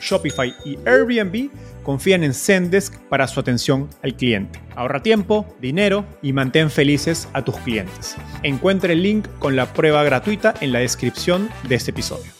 Shopify y Airbnb confían en Zendesk para su atención al cliente. Ahorra tiempo, dinero y mantén felices a tus clientes. Encuentre el link con la prueba gratuita en la descripción de este episodio.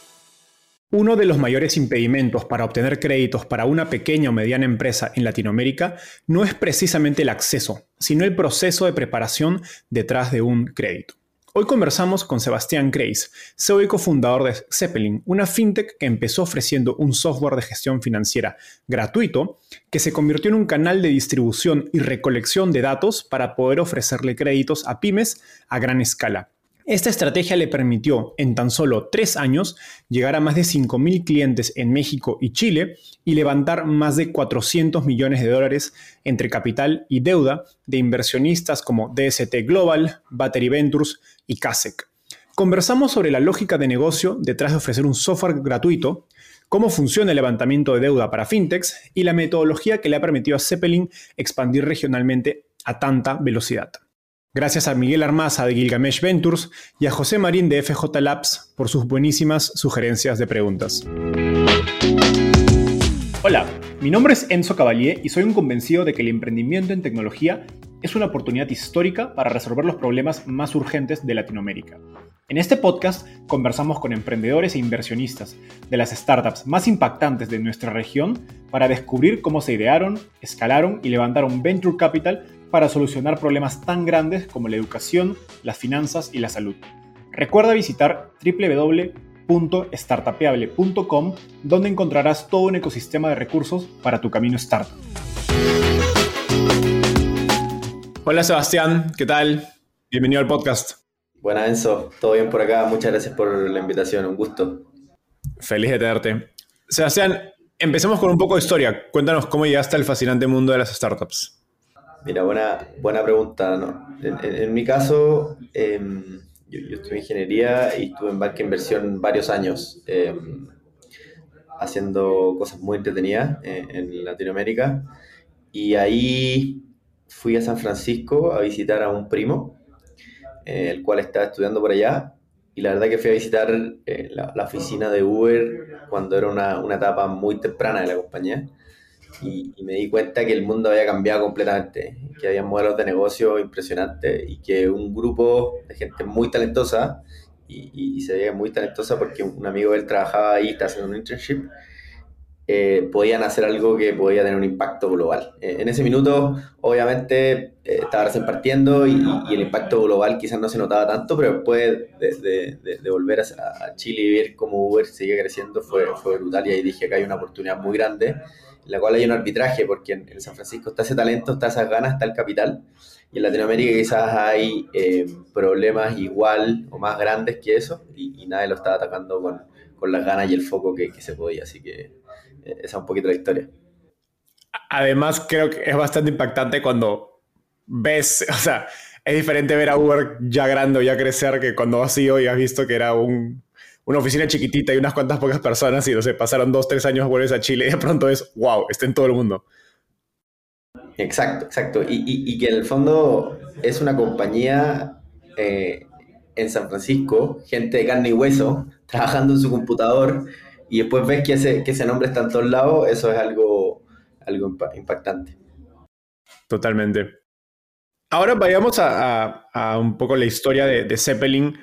Uno de los mayores impedimentos para obtener créditos para una pequeña o mediana empresa en Latinoamérica no es precisamente el acceso, sino el proceso de preparación detrás de un crédito. Hoy conversamos con Sebastián Kreis, CEO y cofundador de Zeppelin, una fintech que empezó ofreciendo un software de gestión financiera gratuito que se convirtió en un canal de distribución y recolección de datos para poder ofrecerle créditos a pymes a gran escala. Esta estrategia le permitió en tan solo tres años llegar a más de 5.000 clientes en México y Chile y levantar más de 400 millones de dólares entre capital y deuda de inversionistas como DST Global, Battery Ventures y Kasek. Conversamos sobre la lógica de negocio detrás de ofrecer un software gratuito, cómo funciona el levantamiento de deuda para fintechs y la metodología que le ha permitido a Zeppelin expandir regionalmente a tanta velocidad. Gracias a Miguel Armaza de Gilgamesh Ventures y a José Marín de FJ Labs por sus buenísimas sugerencias de preguntas. Hola, mi nombre es Enzo Cavalier y soy un convencido de que el emprendimiento en tecnología es una oportunidad histórica para resolver los problemas más urgentes de Latinoamérica. En este podcast conversamos con emprendedores e inversionistas de las startups más impactantes de nuestra región para descubrir cómo se idearon, escalaron y levantaron venture capital para solucionar problemas tan grandes como la educación, las finanzas y la salud. Recuerda visitar www.startapeable.com donde encontrarás todo un ecosistema de recursos para tu camino startup. Hola Sebastián, ¿qué tal? Bienvenido al podcast. Buenas Enzo, todo bien por acá, muchas gracias por la invitación, un gusto. Feliz de tenerte. Sebastián, empecemos con un poco de historia. Cuéntanos cómo llegaste al fascinante mundo de las startups. Mira, buena, buena pregunta. ¿no? En, mi caso, em, yo, yo, estudié ingeniería y estuve en banca inversión varios años, em, haciendo cosas muy entretenidas en, en, Latinoamérica. Y ahí fui a San Francisco a visitar a un primo, eh, el cual estaba estudiando por allá. Y la verdad que fui a visitar eh, la, la, oficina de Uber cuando era una, una etapa muy temprana de la compañía y, me di cuenta que el mundo había cambiado completamente, que había modelos de negocio impresionantes y que un grupo de gente muy talentosa, y, se veía muy talentosa porque un amigo de él trabajaba ahí, estaba haciendo un internship, eh, podían hacer algo que podía tener un impacto global. Eh, en ese minuto, obviamente, eh, estaba recién partiendo y, el impacto global quizás no se notaba tanto, pero después de, de, volver a, a, Chile y ver cómo Uber sigue creciendo fue, fue brutal y ahí dije que hay una oportunidad muy grande la cual hay un arbitraje, porque en, San Francisco está ese talento, está esas ganas, está el capital, y en Latinoamérica quizás hay eh, problemas igual o más grandes que eso, y, nadie lo está atacando con, con, las ganas y el foco que, que se podía, así que eh, esa es un poquito la historia. Además, creo que es bastante impactante cuando ves, o sea, es diferente ver a Uber ya grande ya crecer que cuando has ido y has visto que era un una oficina chiquitita y unas cuantas pocas personas y no sé, pasaron dos, tres años, vuelves a Chile y de pronto es, wow, está en todo el mundo. Exacto, exacto. Y, y, que en el fondo es una compañía eh, en San Francisco, gente de carne y hueso, trabajando en su computador y después ves que ese, que ese nombre está en todos lados, eso es algo, algo impactante. Totalmente. Ahora vayamos a, a, un poco la historia de, de Zeppelin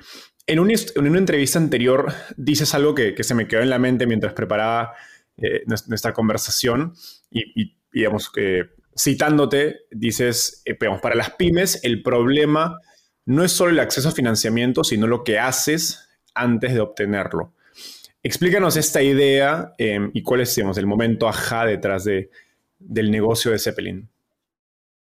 en, una entrevista anterior dices algo que, se me quedó en la mente mientras preparaba eh, nuestra conversación y, digamos que citándote, dices, eh, para las pymes el problema no es solo el acceso a financiamiento, sino lo que haces antes de obtenerlo. Explícanos esta idea em, y cuál es el momento ajá detrás de, del negocio de Zeppelin.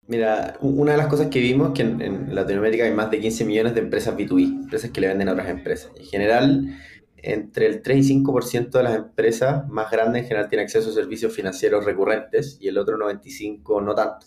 Mira, una de las cosas que vimos es que en, Latinoamérica hay más de 15 millones de empresas B2B, empresas que le venden a otras empresas. En general, entre el 3 y 5% de las empresas más grandes en general tienen acceso a servicios financieros recurrentes y el otro 95% no tanto.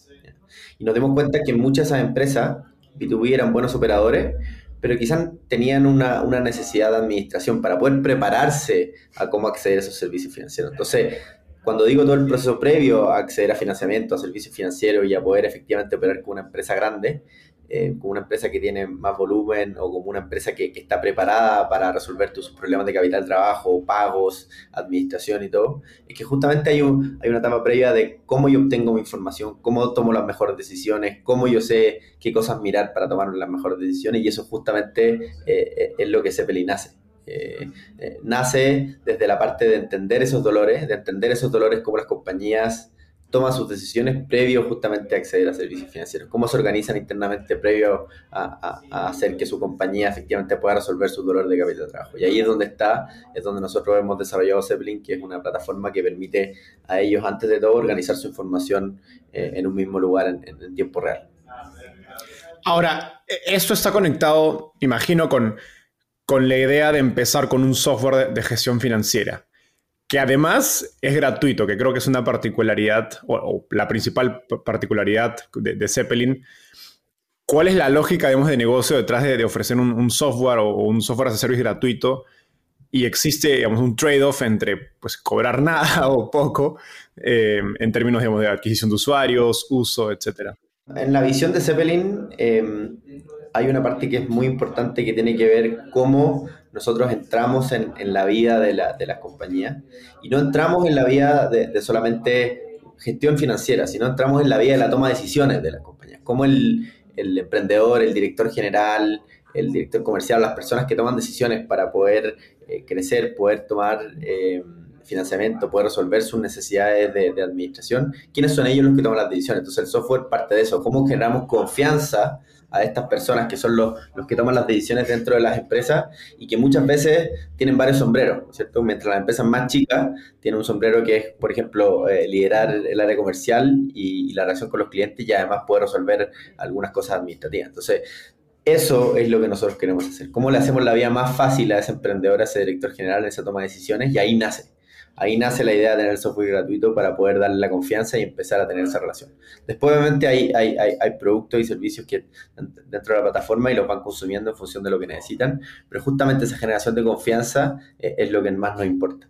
Y nos dimos cuenta que muchas de esas empresas B2B eran buenos operadores, pero quizás tenían una, una, necesidad de administración para poder prepararse a cómo acceder a esos servicios financieros. Entonces, cuando digo todo el proceso previo a acceder a financiamiento, a servicios financieros y a poder efectivamente operar con una empresa grande, eh, como una empresa que tiene más volumen o como una empresa que, está preparada para resolver tus problemas de capital trabajo, pagos, administración y todo, es que justamente hay, un, hay una etapa previa de cómo yo obtengo mi información, cómo tomo las mejores decisiones, cómo yo sé qué cosas mirar para tomar las mejores decisiones y eso justamente eh, eh, es lo que Zeppelin hace. Eh, eh, nace desde la parte de entender esos dolores, de entender esos dolores como las compañías toman sus decisiones previo justamente a acceder a servicios financieros, cómo se organizan internamente previo a, hacer que su compañía efectivamente pueda resolver su dolor de capital de trabajo. Y ahí es donde está, es donde nosotros hemos desarrollado Zeppelin, que es una plataforma que permite a ellos, antes de todo, organizar su información eh, en un mismo lugar en, en tiempo real. Ahora, esto está conectado, imagino, con con la idea de empezar con un software de, gestión financiera, que además es gratuito, que creo que es una particularidad, o, la principal particularidad de, Zeppelin. ¿Cuál es la lógica, de negocio detrás de, ofrecer un, software o, un software de servicio gratuito? Y existe, digamos, un trade-off entre, pues, cobrar nada o poco eh, en términos, de adquisición de usuarios, uso, etcétera. En la visión de Zeppelin, eh, hay una parte que es muy importante que tiene que ver cómo nosotros entramos en, la vida de, la, de las compañías y no entramos en la vida de, solamente gestión financiera, sino entramos en la vida de la toma de decisiones de las compañías, como el, emprendedor, el director general, el director comercial, las personas que toman decisiones para poder eh, crecer, poder tomar eh, financiamiento, poder resolver sus necesidades de, de, administración, ¿quiénes son ellos los que toman las decisiones? Entonces el software parte de eso, cómo generamos confianza a estas personas que son los, los que toman las decisiones dentro de las empresas y que muchas veces tienen varios sombreros, ¿cierto? Mientras las empresas más chicas tienen un sombrero que es, por ejemplo, eh, liderar el área comercial y, la relación con los clientes y además poder resolver algunas cosas administrativas. Entonces, eso es lo que nosotros queremos hacer. ¿Cómo le hacemos la vida más fácil a ese emprendedor, a ese director general en esa toma de decisiones? Y ahí nace ahí nace la idea de tener software gratuito para poder darle la confianza y empezar a tener esa relación. Después, obviamente, hay, hay, hay, productos y servicios que dentro de la plataforma y los van consumiendo en función de lo que necesitan, pero justamente esa generación de confianza eh, es lo que más nos importa.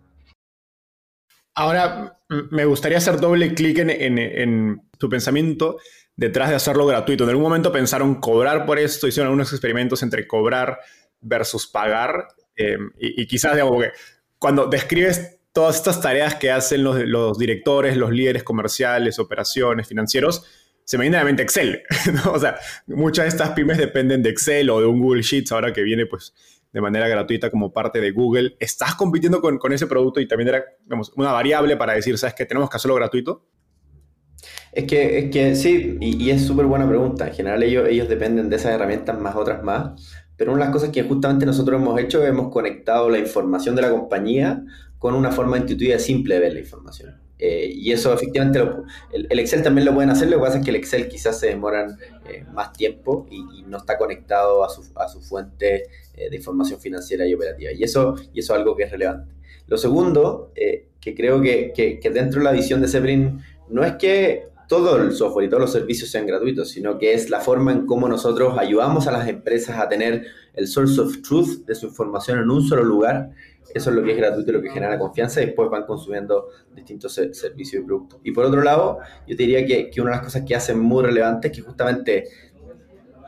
Ahora, me gustaría hacer doble clic en, tu pensamiento detrás de hacerlo gratuito. En algún momento pensaron cobrar por esto, hicieron algunos experimentos entre cobrar versus pagar. Eh, y, y, quizás, digamos, que cuando describes todas estas tareas que hacen los, directores, los líderes comerciales, operaciones, financieros, se me viene a la mente Excel. O sea, muchas de estas pymes dependen de Excel o de un Google Sheets ahora que viene pues de manera gratuita como parte de Google. ¿Estás compitiendo con, ese producto y también era una variable para decir, ¿sabes que tenemos que hacerlo gratuito? Es que, es que sí, y, es súper buena pregunta. En general ellos, dependen de esas herramientas más otras más, pero una de las cosas que justamente nosotros hemos hecho, hemos conectado la información de la compañía con una forma intuitiva y simple de ver la información. Eh, y eso efectivamente, el, Excel también lo pueden hacer, lo que pasa es que el Excel quizás se demoran eh, más tiempo y, no está conectado a su, a su fuente eh, de información financiera y operativa. Y eso, y eso es algo que es relevante. Lo segundo, que creo que, que, que, dentro de la visión de Sebrin, no es que todo el software y todos los servicios sean gratuitos, sino que es la forma en cómo nosotros ayudamos a las empresas a tener el source of truth de su información en un solo lugar eso es lo que es gratuito lo que genera confianza y después van consumiendo distintos servicios y productos. Y por otro lado, yo te diría que, que una de las cosas que hacen muy relevante es que justamente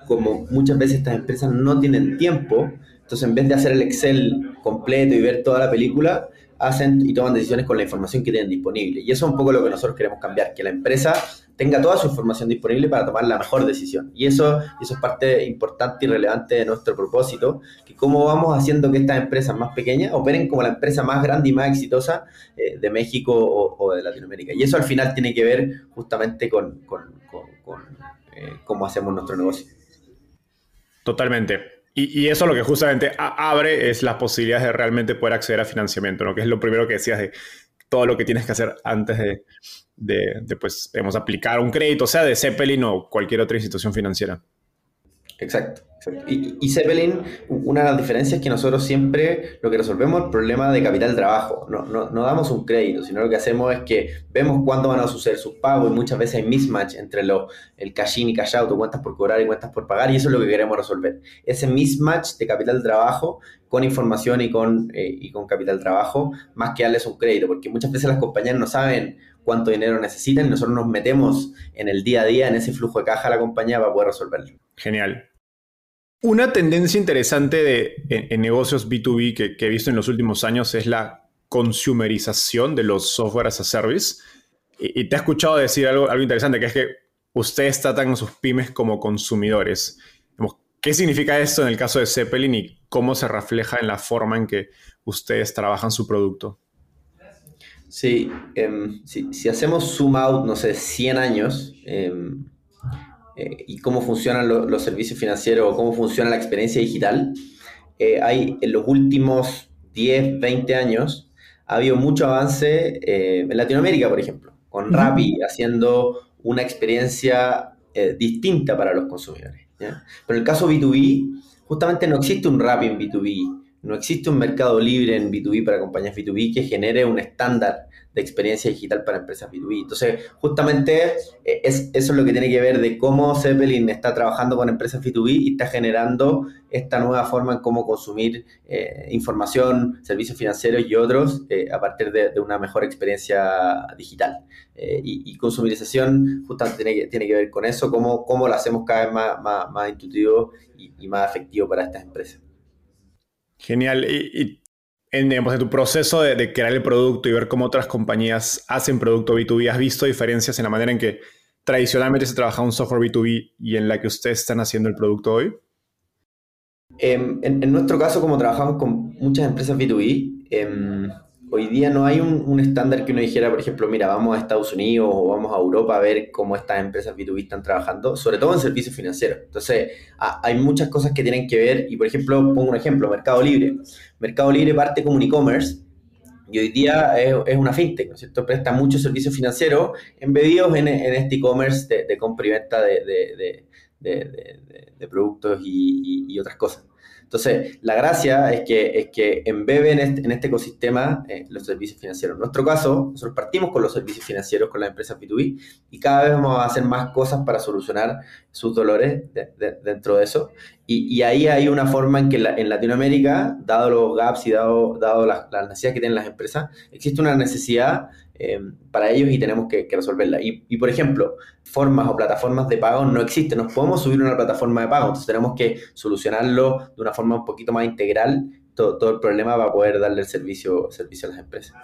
como muchas veces estas empresas no tienen tiempo, entonces en vez de hacer el Excel completo y ver toda la película, hacen y toman decisiones con la información que tienen disponible. Y eso es un poco lo que nosotros queremos cambiar, que la empresa tenga toda su información disponible para tomar la mejor decisión. Y eso, eso es parte importante y relevante de nuestro propósito, que cómo vamos haciendo que estas empresas más pequeñas operen como la empresa más grande y más exitosa eh, de México o, de Latinoamérica. Y eso al final tiene que ver justamente con, eh, cómo hacemos nuestro negocio. Totalmente. Y, eso lo que justamente abre es las posibilidades de realmente poder acceder a financiamiento, ¿no? que es lo primero que decías de todo lo que tienes que hacer antes de, de, pues, aplicar un crédito, sea de Zeppelin o cualquier otra institución financiera. Exacto. Y, Zeppelin, una de las diferencias es que nosotros siempre lo que resolvemos es el problema de capital trabajo. No, no, no, damos un crédito, sino lo que hacemos es que vemos cuándo van a suceder sus pagos y muchas veces hay mismatch entre lo, el cash in y cash out, cuentas por cobrar y cuentas por pagar, y eso es lo que queremos resolver. Ese mismatch de capital trabajo con información y con, eh, y con capital trabajo, más que darles un crédito, porque muchas veces las compañías no saben cuánto dinero necesitan y nosotros nos metemos en el día a día, en ese flujo de caja de la compañía para poder resolverlo. Genial. Una tendencia interesante de, en, negocios B2B que, he visto en los últimos años es la consumerización de los software as a service. Y, te he escuchado decir algo, algo interesante, que es que ustedes tratan a sus pymes como consumidores. ¿Qué significa esto en el caso de Zeppelin y cómo se refleja en la forma en que ustedes trabajan su producto? Sí, em, si, hacemos zoom out, no sé, 100 años, em, eh, y cómo funcionan los servicios financieros o cómo funciona la experiencia digital, eh, hay en los últimos 10, 20 años ha habido mucho avance eh, en Latinoamérica, por ejemplo, con Rappi haciendo una experiencia distinta para los consumidores. Pero en el caso B2B, justamente no existe un Rappi en B2B, no existe un mercado libre en B2B para compañías B2B que genere un estándar de experiencia digital para empresas B2B. Entonces, justamente eh, es, eso es lo que tiene que ver de cómo Zeppelin está trabajando con empresas B2B y está generando esta nueva forma en cómo consumir eh, información, servicios financieros y otros eh, a partir de, una mejor experiencia digital. y, consumirización justamente tiene que, tiene que ver con eso, cómo, cómo lo hacemos cada vez más, más, intuitivo y, más efectivo para estas empresas. Genial. Y, en, tu proceso de, crear el producto y ver cómo otras compañías hacen producto B2B, ¿has visto diferencias en la manera en que tradicionalmente se trabaja un software B2B y en la que ustedes están haciendo el producto hoy? Em, en, nuestro caso, como trabajamos con muchas empresas B2B, hoy día no hay un, estándar que uno dijera, por ejemplo, mira, vamos a Estados Unidos o vamos a Europa a ver cómo estas empresas B2B están trabajando, sobre todo en servicios financieros. Entonces, hay muchas cosas que tienen que ver y, por ejemplo, pongo un ejemplo, Mercado Libre. Mercado Libre parte como un e-commerce y hoy día es, una fintech, ¿no es cierto? Presta muchos servicios financieros embebidos en, este e-commerce de, compra y venta de, productos y otras cosas. Entonces, la gracia es que, es que embeben en este, ecosistema eh, los servicios financieros. En nuestro caso, nosotros partimos con los servicios financieros, con las empresas B2B, y cada vez vamos a hacer más cosas para solucionar sus dolores dentro de eso. Y, ahí hay una forma en que en Latinoamérica, dado los gaps y dado, dado las, las necesidades que tienen las empresas, existe una necesidad Em, para ellos y tenemos que, resolverla. Y, por ejemplo, formas o plataformas de pago no existen, nos podemos subir una plataforma de pago, entonces tenemos que solucionarlo de una forma un poquito más integral, todo, el problema para poder darle el servicio, servicio a las empresas.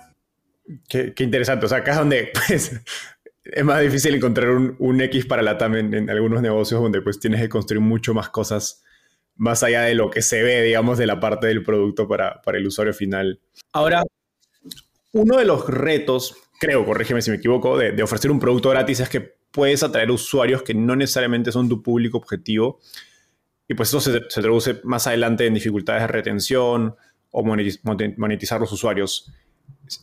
Qué, interesante, o sea, acá es donde pues, es más difícil encontrar un, X para la TAM en, algunos negocios donde pues tienes que construir mucho más cosas más allá de lo que se ve, digamos, de la parte del producto para, para el usuario final. Ahora, uno de los retos creo, corrígeme si me equivoco, de, ofrecer un producto gratis es que puedes atraer usuarios que no necesariamente son tu público objetivo. Y pues eso se, traduce más adelante en dificultades de retención o monetizar los usuarios.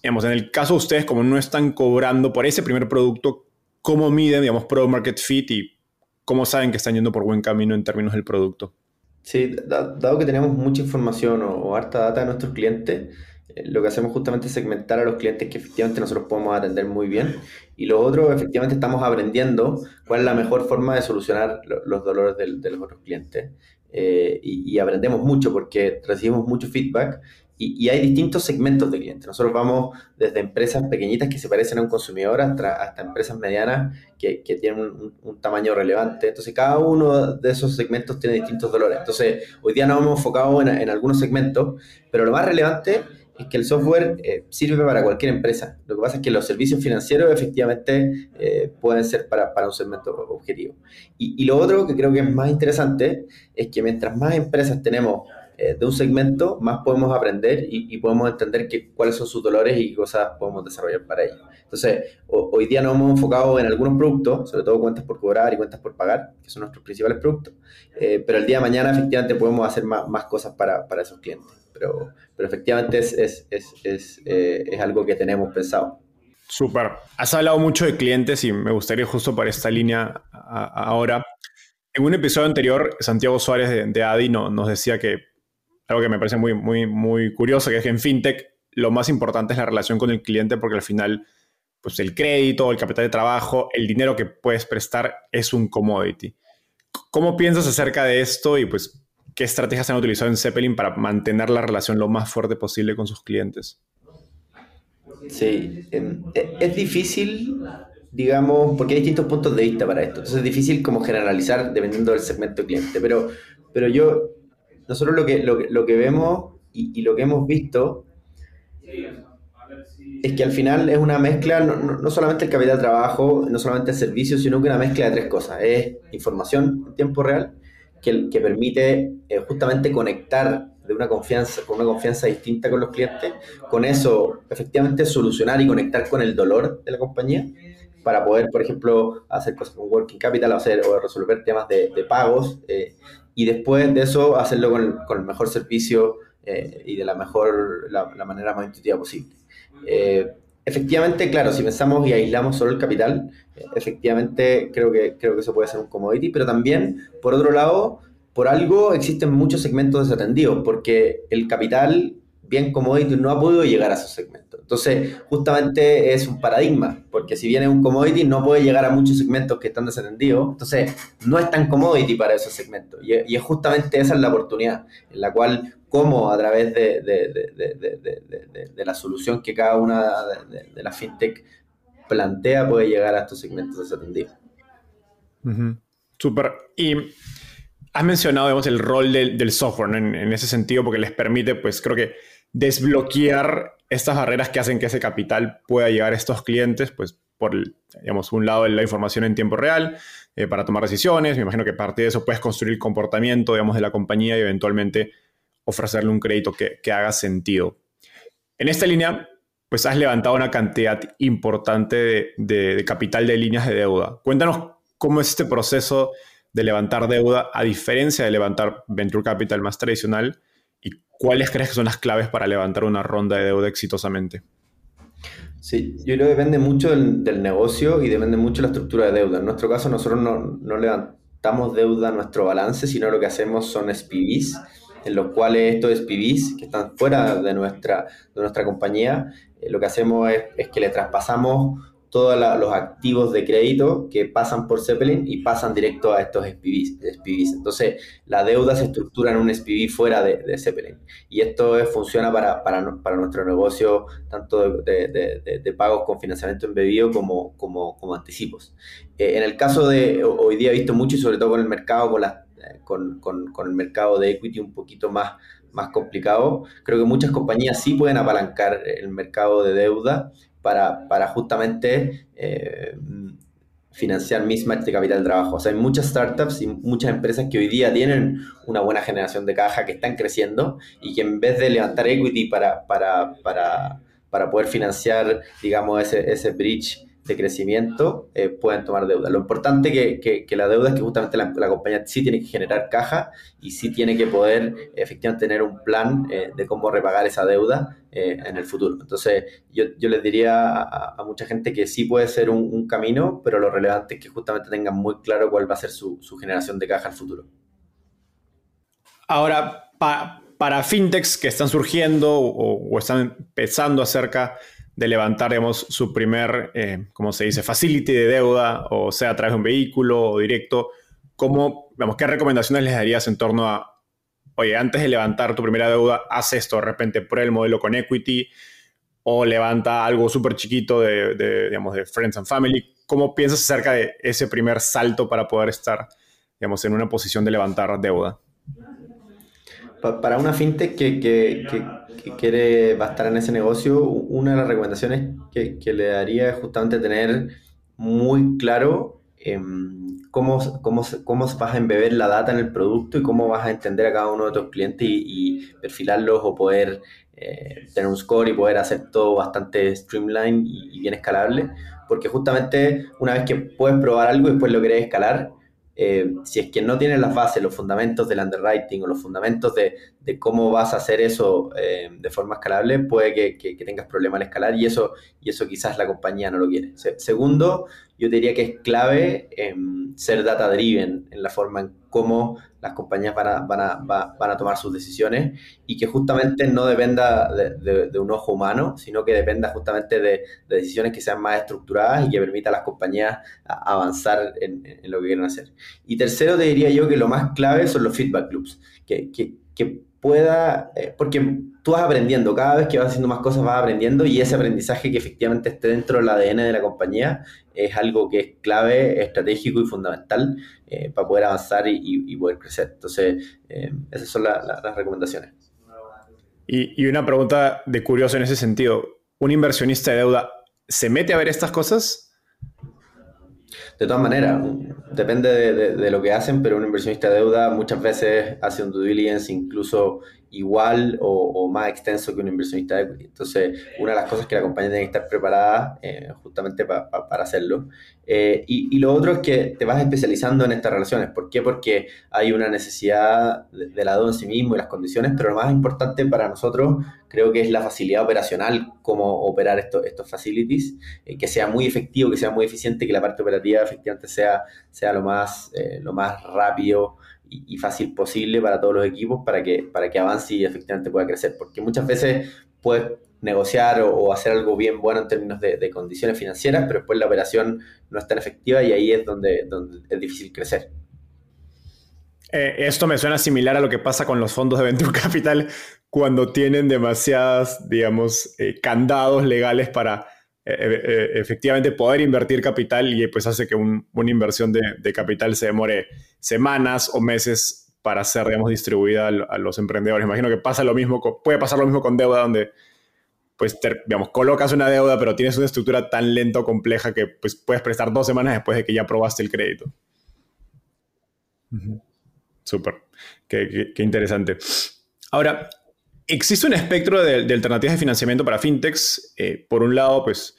Digamos, en el caso de ustedes, como no están cobrando por ese primer producto, ¿cómo miden, digamos, Product Market Fit y cómo saben que están yendo por buen camino en términos del producto? Sí, dado que tenemos mucha información o harta data de nuestros clientes, lo que hacemos justamente es segmentar a los clientes que efectivamente nosotros podemos atender muy bien y lo otro, efectivamente estamos aprendiendo cuál es la mejor forma de solucionar los dolores de, los otros clientes eh, y, aprendemos mucho porque recibimos mucho feedback y, hay distintos segmentos de clientes. Nosotros vamos desde empresas pequeñitas que se parecen a un consumidor hasta, empresas medianas que, tienen un, un, tamaño relevante. Entonces, cada uno de esos segmentos tiene distintos dolores. Entonces, hoy día nos hemos enfocado en, en algunos segmentos, pero lo más relevante es que el software eh, sirve para cualquier empresa. Lo que pasa es que los servicios financieros efectivamente eh, pueden ser para, un segmento objetivo. Y, y, lo otro que creo que es más interesante es que mientras más empresas tenemos eh, de un segmento, más podemos aprender y, podemos entender que, cuáles son sus dolores y qué cosas podemos desarrollar para ellos. Entonces, hoy día nos hemos enfocado en algunos productos, sobre todo cuentas por cobrar y cuentas por pagar, que son nuestros principales productos, eh, pero el día de mañana efectivamente podemos hacer más, cosas para, esos clientes. Pero, pero efectivamente es, es, es, es, eh, es algo que tenemos pensado. Súper. Has hablado mucho de clientes y me gustaría justo para esta línea ahora. En un episodio anterior, Santiago Suárez de, ADI no, nos decía que algo que me parece muy, muy, muy curioso, que es que en FinTech lo más importante es la relación con el cliente porque al final, pues el crédito, el capital de trabajo, el dinero que puedes prestar es un commodity. ¿Cómo piensas acerca de esto y pues qué estrategias han utilizado en Zeppelin para mantener la relación lo más fuerte posible con sus clientes? Sí, em, e, es difícil, digamos, porque hay distintos puntos de vista para esto. Entonces es difícil como generalizar dependiendo del segmento cliente. Pero, pero yo, nosotros lo que, lo, que vemos y, lo que hemos visto es que al final es una mezcla, no, solamente el capital de trabajo, no solamente el servicio, sino que una mezcla de tres cosas. Es información en tiempo real, que, permite eh, justamente conectar de una confianza, con una confianza distinta con los clientes, con eso efectivamente solucionar y conectar con el dolor de la compañía para poder, por ejemplo, hacer cosas con working capital o, hacer, o resolver temas de, pagos eh, y después de eso hacerlo con el, mejor servicio eh, y de la mejor, la, manera más intuitiva posible. Eh, efectivamente, claro, si pensamos y aislamos solo el capital, efectivamente creo que, creo que eso puede ser un commodity, pero también, por otro lado, por algo existen muchos segmentos desatendidos, porque el capital bien commodity no ha podido llegar a esos segmentos. Entonces, justamente es un paradigma, porque si viene un commodity no puede llegar a muchos segmentos que están desatendidos, entonces no es tan commodity para esos segmentos. Y, es justamente esa es la oportunidad, en la cual cómo a través de, de, la solución que cada una de, las fintech plantea puede llegar a estos segmentos desatendidos. Súper. Y has mencionado el rol del, software en, en, ese sentido porque les permite, pues creo que desbloquear estas barreras que hacen que ese capital pueda llegar a estos clientes, pues por, digamos, un lado la información en tiempo real eh, para tomar decisiones. Me imagino que parte de eso puedes construir el comportamiento, digamos, de la compañía y eventualmente ofrecerle un crédito que, haga sentido. En esta línea, pues has levantado una cantidad importante de, de capital de líneas de deuda. Cuéntanos cómo es este proceso de levantar deuda a diferencia de levantar venture capital más tradicional ¿cuáles crees que son las claves para levantar una ronda de deuda exitosamente? Sí, yo creo que depende mucho del, negocio y depende mucho de la estructura de deuda. En nuestro caso, nosotros no, levantamos deuda a nuestro balance, sino lo que hacemos son SPVs, en los cuales estos SPVs, que están fuera de nuestra, de nuestra compañía, eh, lo que hacemos es que le traspasamos todos los activos de crédito que pasan por Zeppelin y pasan directo a estos SPVs. Entonces, la deuda se estructura en un SPV fuera de, Zeppelin. Y esto funciona para, para, nuestro negocio, tanto de, pagos con financiamiento embebido como, como, anticipos. Eh, en el caso de, hoy día he visto mucho y sobre todo con el mercado, con, con, con el mercado de equity un poquito más más complicado. Creo que muchas compañías sí pueden apalancar el mercado de deuda para, justamente eh, financiar mismatch de capital de trabajo. O sea, hay muchas startups y muchas empresas que hoy día tienen una buena generación de caja, que están creciendo y que en vez de levantar equity para, para, para, para poder financiar, digamos, ese, ese bridge de crecimiento eh, pueden tomar deuda. Lo importante que, que, la deuda es que justamente la, compañía sí tiene que generar caja y sí tiene que poder efectivamente tener un plan eh, de cómo repagar esa deuda eh, en el futuro. Entonces, yo, yo les diría a, mucha gente que sí puede ser un, camino, pero lo relevante es que justamente tengan muy claro cuál va a ser su, su generación de caja al futuro. Ahora, para fintechs que están surgiendo o, o están empezando acerca de levantar, digamos, su primer, eh, como se dice, facility de deuda, o sea, a través de un vehículo o directo, ¿cómo, vamos, qué recomendaciones les darías en torno a, oye, antes de levantar tu primera deuda, haz esto, de repente prueba el modelo con equity, o levanta algo súper chiquito de, de, digamos, de Friends and Family. ¿Cómo piensas acerca de ese primer salto para poder estar, digamos, en una posición de levantar deuda? para una fintech que, quiere, va a estar en ese negocio, una de las recomendaciones que, que le daría es justamente tener muy claro em, cómo, cómo, cómo vas a embeber la data en el producto y cómo vas a entender a cada uno de tus clientes y, perfilarlos o poder eh, tener un score y poder hacer todo bastante streamline y, y, bien escalable. Porque justamente una vez que puedes probar algo y después lo querés escalar, eh, si es que no tienes las bases, los fundamentos del underwriting o los fundamentos de, de cómo vas a hacer eso eh, de forma escalable, puede que, que, tengas problemas al escalar y eso, y eso quizás la compañía no lo quiere. segundo, yo diría que es clave eh, ser data driven en la forma en cómo las compañías van a, van a, van a tomar sus decisiones y que justamente no dependa de, un ojo humano, sino que dependa justamente de, decisiones que sean más estructuradas y que permita a las compañías avanzar en, lo que quieren hacer. Y tercero, te diría yo que lo más clave son los feedback loops, que, que pueda, eh, porque tú vas aprendiendo, cada vez que vas haciendo más cosas vas aprendiendo y ese aprendizaje que efectivamente esté dentro del ADN de la compañía es algo que es clave, estratégico y fundamental eh, para poder avanzar y, poder crecer. Entonces, eh, esas son las recomendaciones. Y, y, una pregunta de curioso en ese sentido, ¿un inversionista de deuda se mete a ver estas cosas? De todas maneras, depende de, lo que hacen, pero un inversionista de deuda muchas veces hace un due diligence incluso igual o, más extenso que un inversionista de equity. Entonces, una de las cosas que la compañía tiene que estar preparada eh, justamente para hacerlo. Eh, y, lo otro es que te vas especializando en estas relaciones. ¿Por qué? Porque hay una necesidad de, la deuda en sí mismo y las condiciones, pero lo más importante para nosotros creo que es la facilidad operacional, cómo operar estos, estos facilities, eh, que sea muy efectivo, que sea muy eficiente, que la parte operativa efectivamente sea, sea lo, más, lo más rápido y, fácil posible para todos los equipos para que, para que avance y efectivamente pueda crecer. Porque muchas veces puedes negociar o, hacer algo bien bueno en términos de, condiciones financieras, pero después la operación no es tan efectiva y ahí es donde, donde es difícil crecer. Eh, esto me suena similar a lo que pasa con los fondos de Venture Capital cuando tienen demasiadas, digamos, eh, candados legales para efectivamente poder invertir capital y pues hace que una inversión de, capital se demore semanas o meses para ser, digamos, distribuida a, los emprendedores. Imagino que pasa lo mismo, puede pasar lo mismo con deuda donde pues, digamos, colocas una deuda, pero tienes una estructura tan lenta o compleja que pues, puedes prestar dos semanas después de que ya aprobaste el crédito. Súper, qué, interesante. Ahora, Existe un espectro de, alternativas de financiamiento para fintechs. Eh, por un lado, pues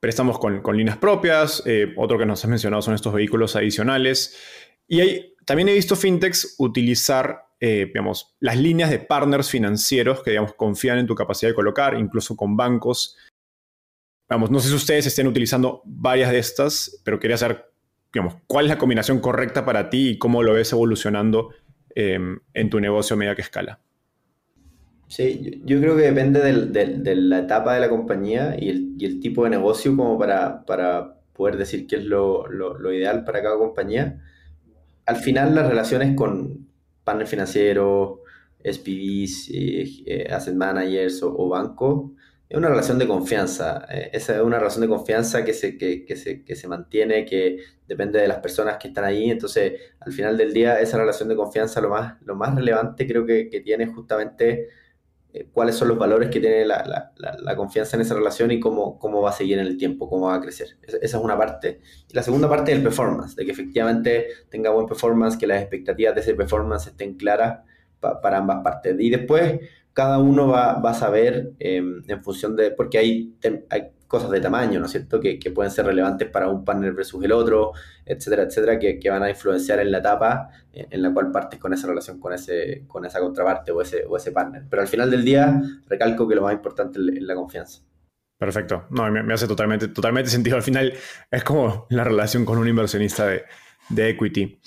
préstamos con, líneas propias. Eh, otro que nos has mencionado son estos vehículos adicionales. Y hay, también he visto fintechs utilizar, eh, digamos, las líneas de partners financieros que, digamos, confían en tu capacidad de colocar, incluso con bancos. Vamos, no sé si ustedes estén utilizando varias de estas, pero quería saber, digamos, cuál es la combinación correcta para ti y cómo lo ves evolucionando en tu negocio a medida que escala. Sí, yo, creo que depende de la etapa de la compañía y el, tipo de negocio como para, poder decir qué es lo, ideal para cada compañía. Al final las relaciones con partners financieros, SPVs, eh, eh, asset managers o, bancos, es una relación de confianza. Eh, esa es una relación de confianza que se, que, se, que se mantiene, que depende de las personas que están ahí. Entonces, al final del día, esa relación de confianza lo más, lo más relevante creo que, que tiene justamente eh, cuáles son los valores que tiene la, la, confianza en esa relación y cómo, cómo va a seguir en el tiempo, cómo va a crecer. Esa, es una parte. Y la segunda parte es el performance, de que efectivamente tenga buen performance, que las expectativas de ese performance estén claras para ambas partes. Y después cada uno va, va a saber em, en función de, porque hay, hay cosas de tamaño, ¿no es cierto?, que, pueden ser relevantes para un partner versus el otro, etcétera, etcétera, que, van a influenciar en la etapa en, la cual partes con esa relación con, ese, con esa contraparte o ese, o ese partner. Pero al final del día, recalco que lo más importante es la confianza. Perfecto. No, me, hace totalmente, totalmente sentido. Al final es como la relación con un inversionista de, de equity.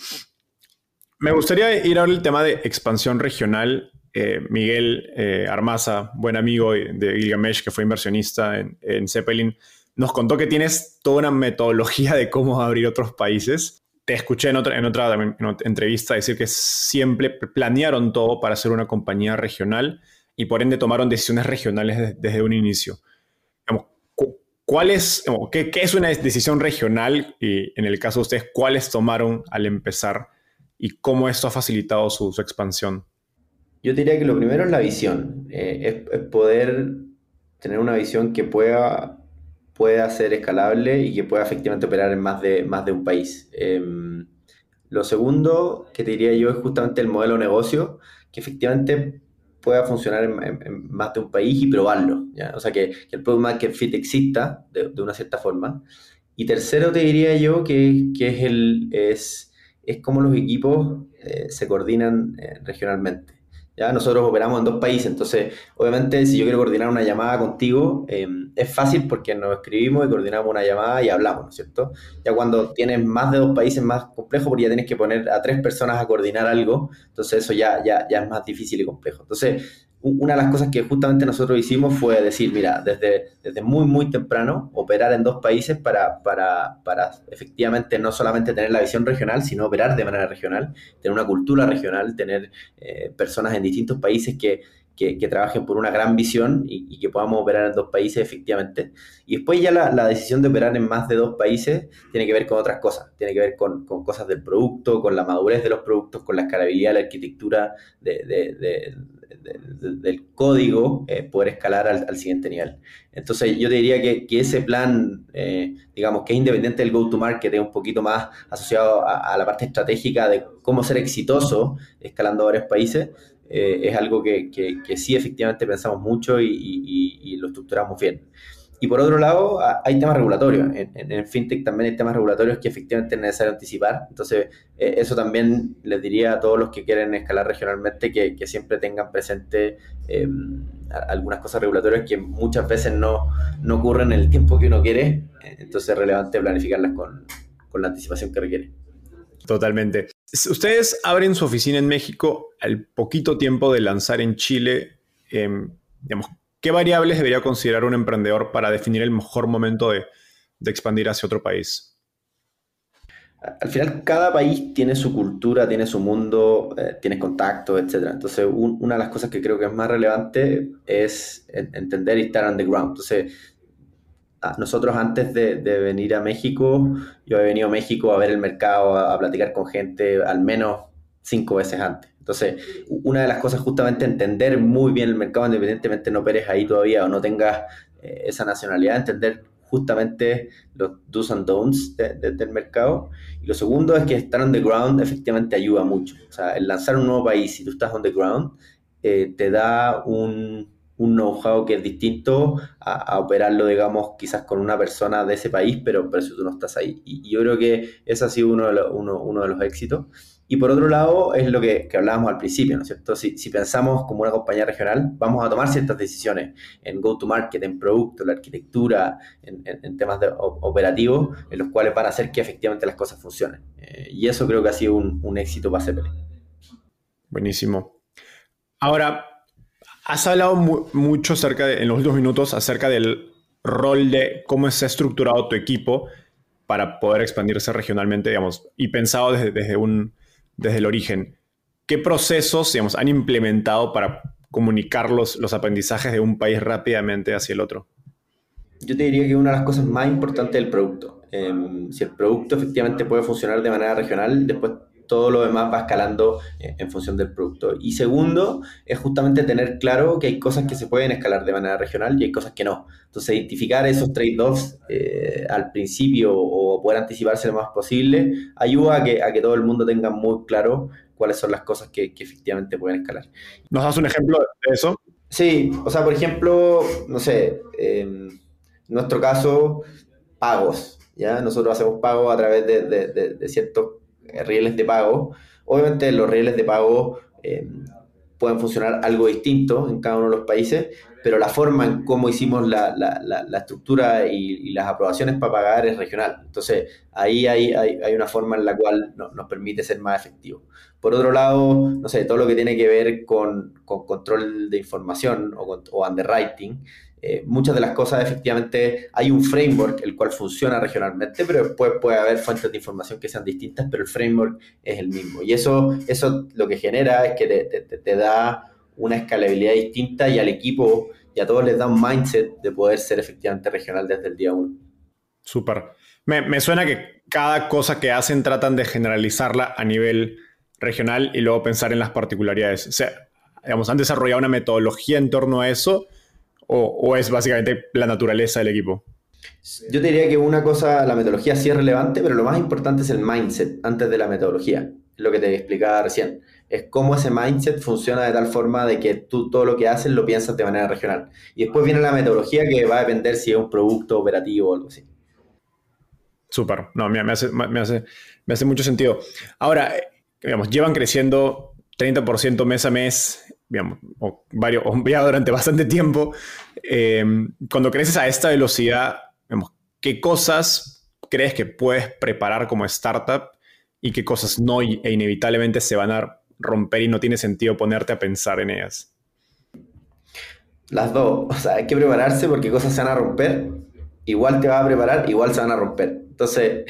Me gustaría ir al tema de expansión regional eh, Miguel eh, Armaza, buen amigo de Gilgamesh, que fue inversionista en, Zeppelin, nos contó que tienes toda una metodología de cómo abrir otros países. Te escuché en otra, en otra, entrevista decir que siempre planearon todo para ser una compañía regional y por ende tomaron decisiones regionales desde, un inicio. ¿Cuál qué, es una decisión regional y en el caso de ustedes, cuáles tomaron al empezar y cómo esto ha facilitado su expansión? Yo diría que lo primero es la visión, eh, es, poder tener una visión que pueda, pueda ser escalable y que pueda efectivamente operar en más de, más de un país. Em, lo segundo que te diría yo es justamente el modelo de negocio, que efectivamente pueda funcionar en, más de un país y probarlo. O sea, que, el Product Market Fit exista de, una cierta forma. Y tercero te diría yo que, es, el, es, es cómo los equipos eh, se coordinan eh, regionalmente. ¿Ya? Nosotros operamos en dos países, entonces obviamente si yo quiero coordinar una llamada contigo, em, es fácil porque nos escribimos y coordinamos una llamada y hablamos, ¿no es cierto? Ya cuando tienes más de dos países más complejo porque ya tienes que poner a tres personas a coordinar algo, entonces eso ya, ya, ya es más difícil y complejo. Entonces, una de las cosas que justamente nosotros hicimos fue decir, mira, desde, desde muy, muy temprano, operar en dos países para, para, para, efectivamente no solamente tener la visión regional, sino operar de manera regional, tener una cultura regional, tener eh, personas en distintos países que, que, trabajen por una gran visión y, que podamos operar en dos países efectivamente. Y después ya la, la, decisión de operar en más de dos países tiene que ver con otras cosas, tiene que ver con, con cosas del producto, con la madurez de los productos, con la escalabilidad, la arquitectura de, de, del código, eh, poder escalar al, siguiente nivel. Entonces yo te diría que, que ese plan, eh, digamos, que es independiente del go-to-market, es un poquito más asociado a, la parte estratégica de cómo ser exitoso escalando a varios países, eh, es algo que, que, sí efectivamente pensamos mucho y, y lo estructuramos bien. Y por otro lado, hay temas regulatorios. En, FinTech también hay temas regulatorios que efectivamente es necesario anticipar. Entonces, eh, eso también les diría a todos los que quieren escalar regionalmente que, siempre tengan presente em, algunas cosas regulatorias que muchas veces no, no ocurren en el tiempo que uno quiere. Entonces, es relevante planificarlas con, con la anticipación que requiere. Totalmente. Ustedes abren su oficina en México al poquito tiempo de lanzar en Chile. Em, digamos, ¿Qué variables debería considerar un emprendedor para definir el mejor momento de, expandir hacia otro país? Al final, cada país tiene su cultura, tiene su mundo, eh, tiene contactos, etc. Entonces, una de las cosas que creo que es más relevante es entender y estar on the ground. Entonces, nosotros antes de, venir a México, yo he venido a México a ver el mercado, a platicar con gente al menos cinco veces antes. Entonces, una de las cosas justamente entender muy bien el mercado, independientemente no operes ahí todavía o no tengas eh, esa nacionalidad, entender justamente los do's and don'ts del mercado. Y lo segundo es que estar on the ground efectivamente ayuda mucho. O sea, el lanzar un nuevo país, si tú estás on the ground, eh, te da un, un know-how que es distinto a, operarlo, digamos, quizás con una persona de ese país, pero, pero si tú no estás ahí. Y, yo creo que ese ha sido uno de, uno, uno de los éxitos. Y por otro lado, es lo que, hablábamos al principio, ¿no es cierto? Si, pensamos como una compañía regional, vamos a tomar ciertas decisiones en go-to-market, en producto, en la arquitectura, en, temas de, operativos, en los cuales van a hacer que efectivamente las cosas funcionen. Eh, y eso creo que ha sido un, éxito para CPL. Buenísimo. Ahora, has hablado mucho acerca en los últimos minutos acerca del rol de cómo se ha estructurado tu equipo para poder expandirse regionalmente, digamos, y pensado desde, desde un desde el origen, ¿qué procesos digamos, han implementado para comunicar los, aprendizajes de un país rápidamente hacia el otro? Yo te diría que una de las cosas más importantes del producto. Em, si el producto efectivamente puede funcionar de manera regional, después todo lo demás va escalando eh, en función del producto. Y segundo, es justamente tener claro que hay cosas que se pueden escalar de manera regional y hay cosas que no. Entonces, identificar esos trade-offs eh, al principio o poder anticiparse lo más posible ayuda a que, a que todo el mundo tenga muy claro cuáles son las cosas que, efectivamente pueden escalar. ¿Nos das un ejemplo de eso? Sí, o sea, por ejemplo, no sé, en nuestro caso, pagos. ¿ya? Nosotros hacemos pagos a través de, de, de ciertos rieles de pago. Obviamente los rieles de pago eh, pueden funcionar algo distinto en cada uno de los países, pero la forma en cómo hicimos la, estructura y, las aprobaciones para pagar es regional. Entonces, ahí hay, hay, una forma en la cual nos permite ser más efectivos. Por otro lado, no sé, todo lo que tiene que ver con, control de información o, o underwriting, eh, muchas de las cosas efectivamente hay un framework el cual funciona regionalmente, pero después puede haber fuentes de información que sean distintas, pero el framework es el mismo. Y eso, eso lo que genera es que te, da una escalabilidad distinta y al equipo y a todos les da un mindset de poder ser efectivamente regional desde el día uno. Súper. Me, me, suena que cada cosa que hacen tratan de generalizarla a nivel regional y luego pensar en las particularidades. O sea, digamos, han desarrollado una metodología en torno a eso o, es básicamente la naturaleza del equipo? Yo te diría que una cosa, la metodología sí es relevante, pero lo más importante es el mindset antes de la metodología, lo que te explicaba recién. Es cómo ese mindset funciona de tal forma de que tú todo lo que haces lo piensas de manera regional. Y después viene la metodología que va a depender si es un producto operativo o algo así. Súper, no, me, hace, me, hace, me hace mucho sentido. Ahora, digamos, llevan creciendo 30% mes a mes, digamos, o, varios, o durante bastante tiempo. Em, cuando creces a esta velocidad, ¿qué cosas crees que puedes preparar como startup y qué cosas no e inevitablemente se van a romper y no tiene sentido ponerte a pensar en ellas? Las dos. O sea, hay que prepararse porque cosas se van a romper. Igual te vas a preparar, igual se van a romper. Entonces,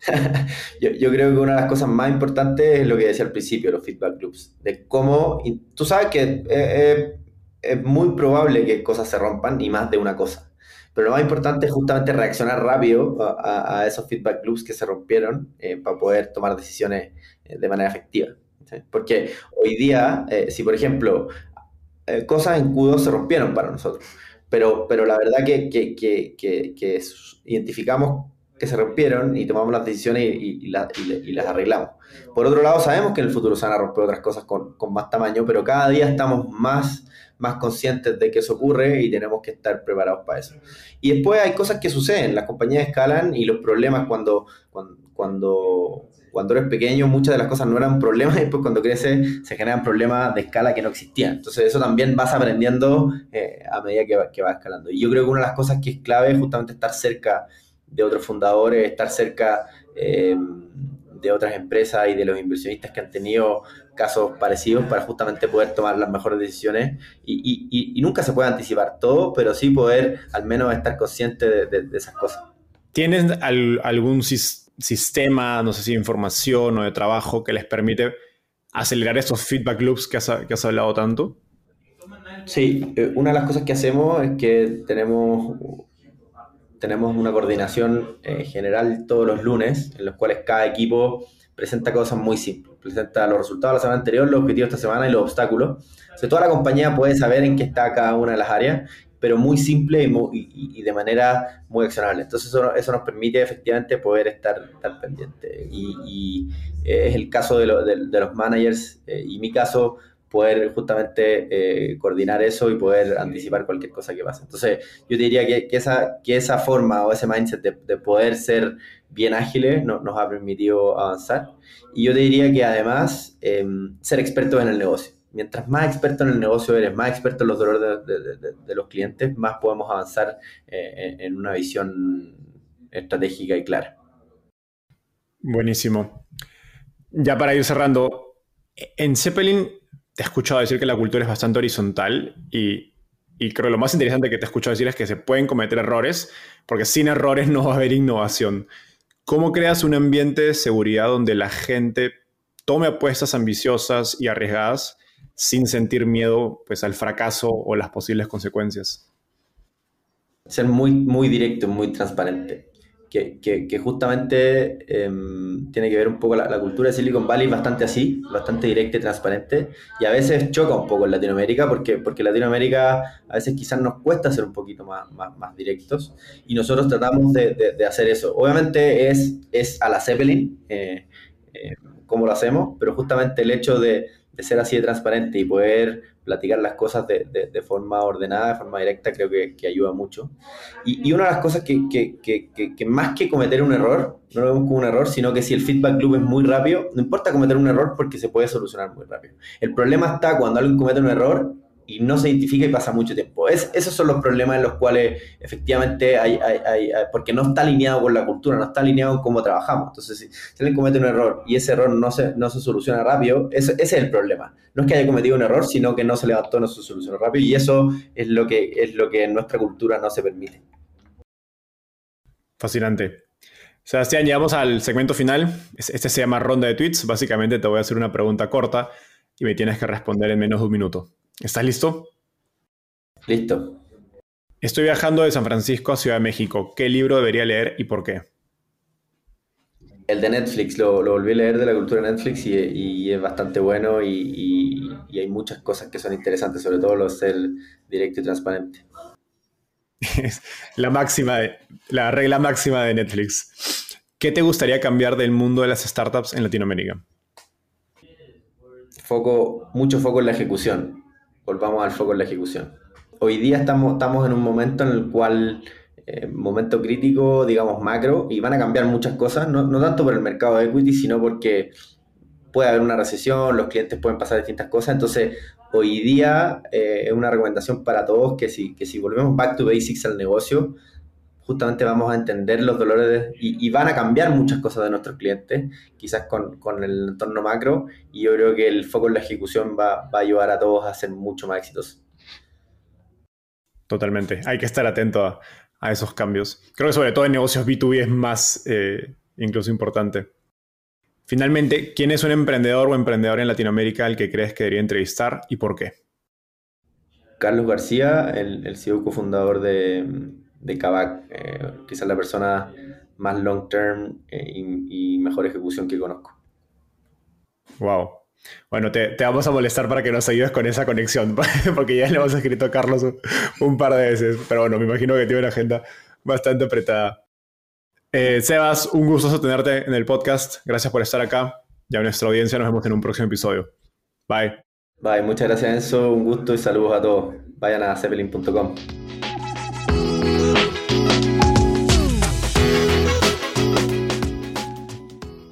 yo, creo que una de las cosas más importantes es lo que decía al principio, los feedback loops, de cómo, tú sabes que eh, eh, es muy probable que cosas se rompan y más de una cosa, pero lo más importante es justamente reaccionar rápido a, esos feedback loops que se rompieron eh, para poder tomar decisiones de manera efectiva. Porque hoy día, si por ejemplo, cosas en q se rompieron para nosotros, pero, pero la verdad que, que, que, que identificamos que se rompieron y tomamos las decisiones y, las arreglamos. Por otro lado, sabemos que en el futuro se van a romper otras cosas con, más tamaño, pero cada día estamos más, más conscientes de que eso ocurre y tenemos que estar preparados para eso. Y después hay cosas que suceden, las compañías escalan y los problemas cuando, cuando, cuando, eres pequeño, muchas de las cosas no eran problemas y después cuando creces se generan problemas de escala que no existían. Entonces eso también vas aprendiendo eh, a medida que, que vas escalando. Y yo creo que una de las cosas que es clave es justamente estar cerca de otros fundadores, estar cerca eh, de otras empresas y de los inversionistas que han tenido casos parecidos para justamente poder tomar las mejores decisiones y, nunca se puede anticipar todo, pero sí poder al menos estar consciente de, esas cosas. ¿Tienes algún sistema, no sé si de información o de trabajo que les permite acelerar esos feedback loops que has, que has hablado tanto? Sí, eh, una de las cosas que hacemos es que tenemos tenemos una coordinación eh, general todos los lunes, en los cuales cada equipo presenta cosas muy simples. Presenta los resultados de la semana anterior, los objetivos de esta semana y los obstáculos. O toda la compañía puede saber en qué está cada una de las áreas, pero muy simple y, de manera muy accionable. Entonces eso, eso, nos permite efectivamente poder estar, estar pendiente. Y, es el caso de, de, los managers eh, y mi caso poder justamente eh, coordinar eso y poder anticipar cualquier cosa que pase. Entonces, yo diría que, esa, que esa forma o ese mindset de, poder ser bien ágiles nos ha permitido avanzar. Y yo te diría que además, em, ser expertos en el negocio. Mientras más experto en el negocio eres, más experto en los dolores de, los clientes, más podemos avanzar eh, en una visión estratégica y clara. Buenísimo. Ya para ir cerrando, en Zeppelin te he escuchado decir que la cultura es bastante horizontal y, creo que lo más interesante que te he escuchado decir es que se pueden cometer errores, porque sin errores no va a haber innovación. ¿Cómo creas un ambiente de seguridad donde la gente tome apuestas ambiciosas y arriesgadas sin sentir miedo pues, al fracaso o las posibles consecuencias? Ser muy, muy directo, muy transparente que, justamente em, tiene que ver un poco la, cultura de Silicon Valley bastante así, bastante directa y transparente, y a veces choca un poco en Latinoamérica, porque, porque Latinoamérica a veces quizás nos cuesta ser un poquito más, más, directos, y nosotros tratamos de, de, hacer eso. Obviamente es, es a la Zeppelin, eh, eh, como lo hacemos, pero justamente el hecho de, de ser así de transparente y poder platicar las cosas de, de, forma ordenada, de forma directa, creo que, que ayuda mucho. Y, y, una de las cosas que, que, más que cometer un error, no lo vemos como un error, sino que si el feedback loop es muy rápido, no importa cometer un error porque se puede solucionar muy rápido. El problema está cuando alguien comete un error y no se identifica y pasa mucho tiempo. Es, esos son los problemas en los cuales efectivamente hay, porque no está alineado con la cultura, no está alineado con cómo trabajamos. Entonces, si, alguien comete un error y ese error no se, no se soluciona rápido, ese, es el problema. No es que haya cometido un error, sino que no se levantó, no se solucionó rápido y eso es lo que, es lo que en nuestra cultura no se permite. Fascinante. Sebastián, llegamos al segmento final. Este se llama ronda de tweets. Básicamente te voy a hacer una pregunta corta y me tienes que responder en menos de un minuto. ¿Estás listo? Listo. Estoy viajando de San Francisco a Ciudad de México. ¿Qué libro debería leer y por qué? El de Netflix, lo, lo, volví a leer de la cultura de Netflix y, y es bastante bueno y, y, hay muchas cosas que son interesantes, sobre todo lo de ser directo y transparente. la máxima, de, la regla máxima de Netflix. ¿Qué te gustaría cambiar del mundo de las startups en Latinoamérica? Foco, mucho foco en la ejecución. Volvamos al foco en la ejecución. Hoy día estamos, estamos en un momento en el cual, eh, momento crítico, digamos macro, y van a cambiar muchas cosas, no, no tanto por el mercado de equity, sino porque puede haber una recesión, los clientes pueden pasar distintas cosas, entonces hoy día eh, es una recomendación para todos que si, que si volvemos back to basics al negocio, justamente vamos a entender los dolores y, van a cambiar muchas cosas de nuestros clientes, quizás con, con, el entorno macro, y yo creo que el foco en la ejecución va, va, a ayudar a todos a ser mucho más exitosos. Totalmente, hay que estar atento a, a esos cambios. Creo que sobre todo en negocios B2B es más eh, incluso importante. Finalmente, ¿quién es un emprendedor o emprendedor en Latinoamérica al que crees que debería entrevistar y por qué? Carlos García, el, el CEO cofundador de, de Kavak, eh, quizás la persona más long term eh, y, mejor ejecución que conozco. Wow. Bueno, te, vamos a molestar para que nos ayudes con esa conexión, porque ya le hemos escrito a Carlos un, par de veces, pero bueno, me imagino que tiene una agenda bastante apretada. Eh, Sebas, un gusto tenerte en el podcast. Gracias por estar acá. Y a nuestra audiencia nos vemos en un próximo episodio. Bye. Bye, muchas gracias Enzo, un gusto y saludos a todos. Vayan a zeppelin.com.